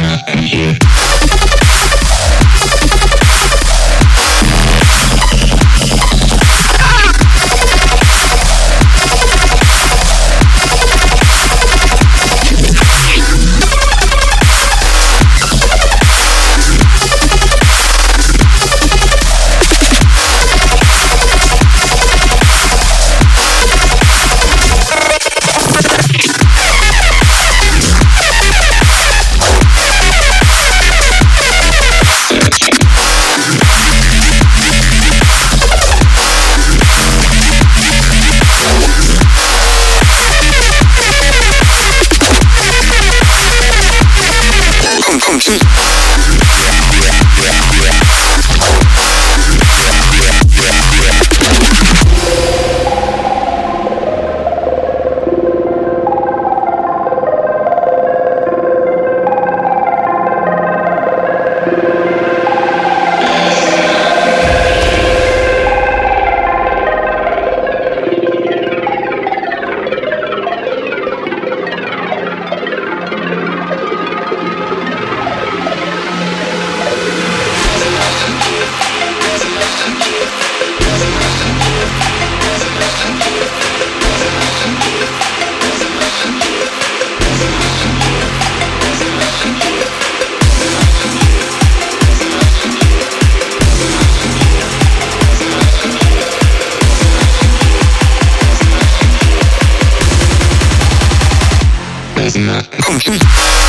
not here. Prisoner.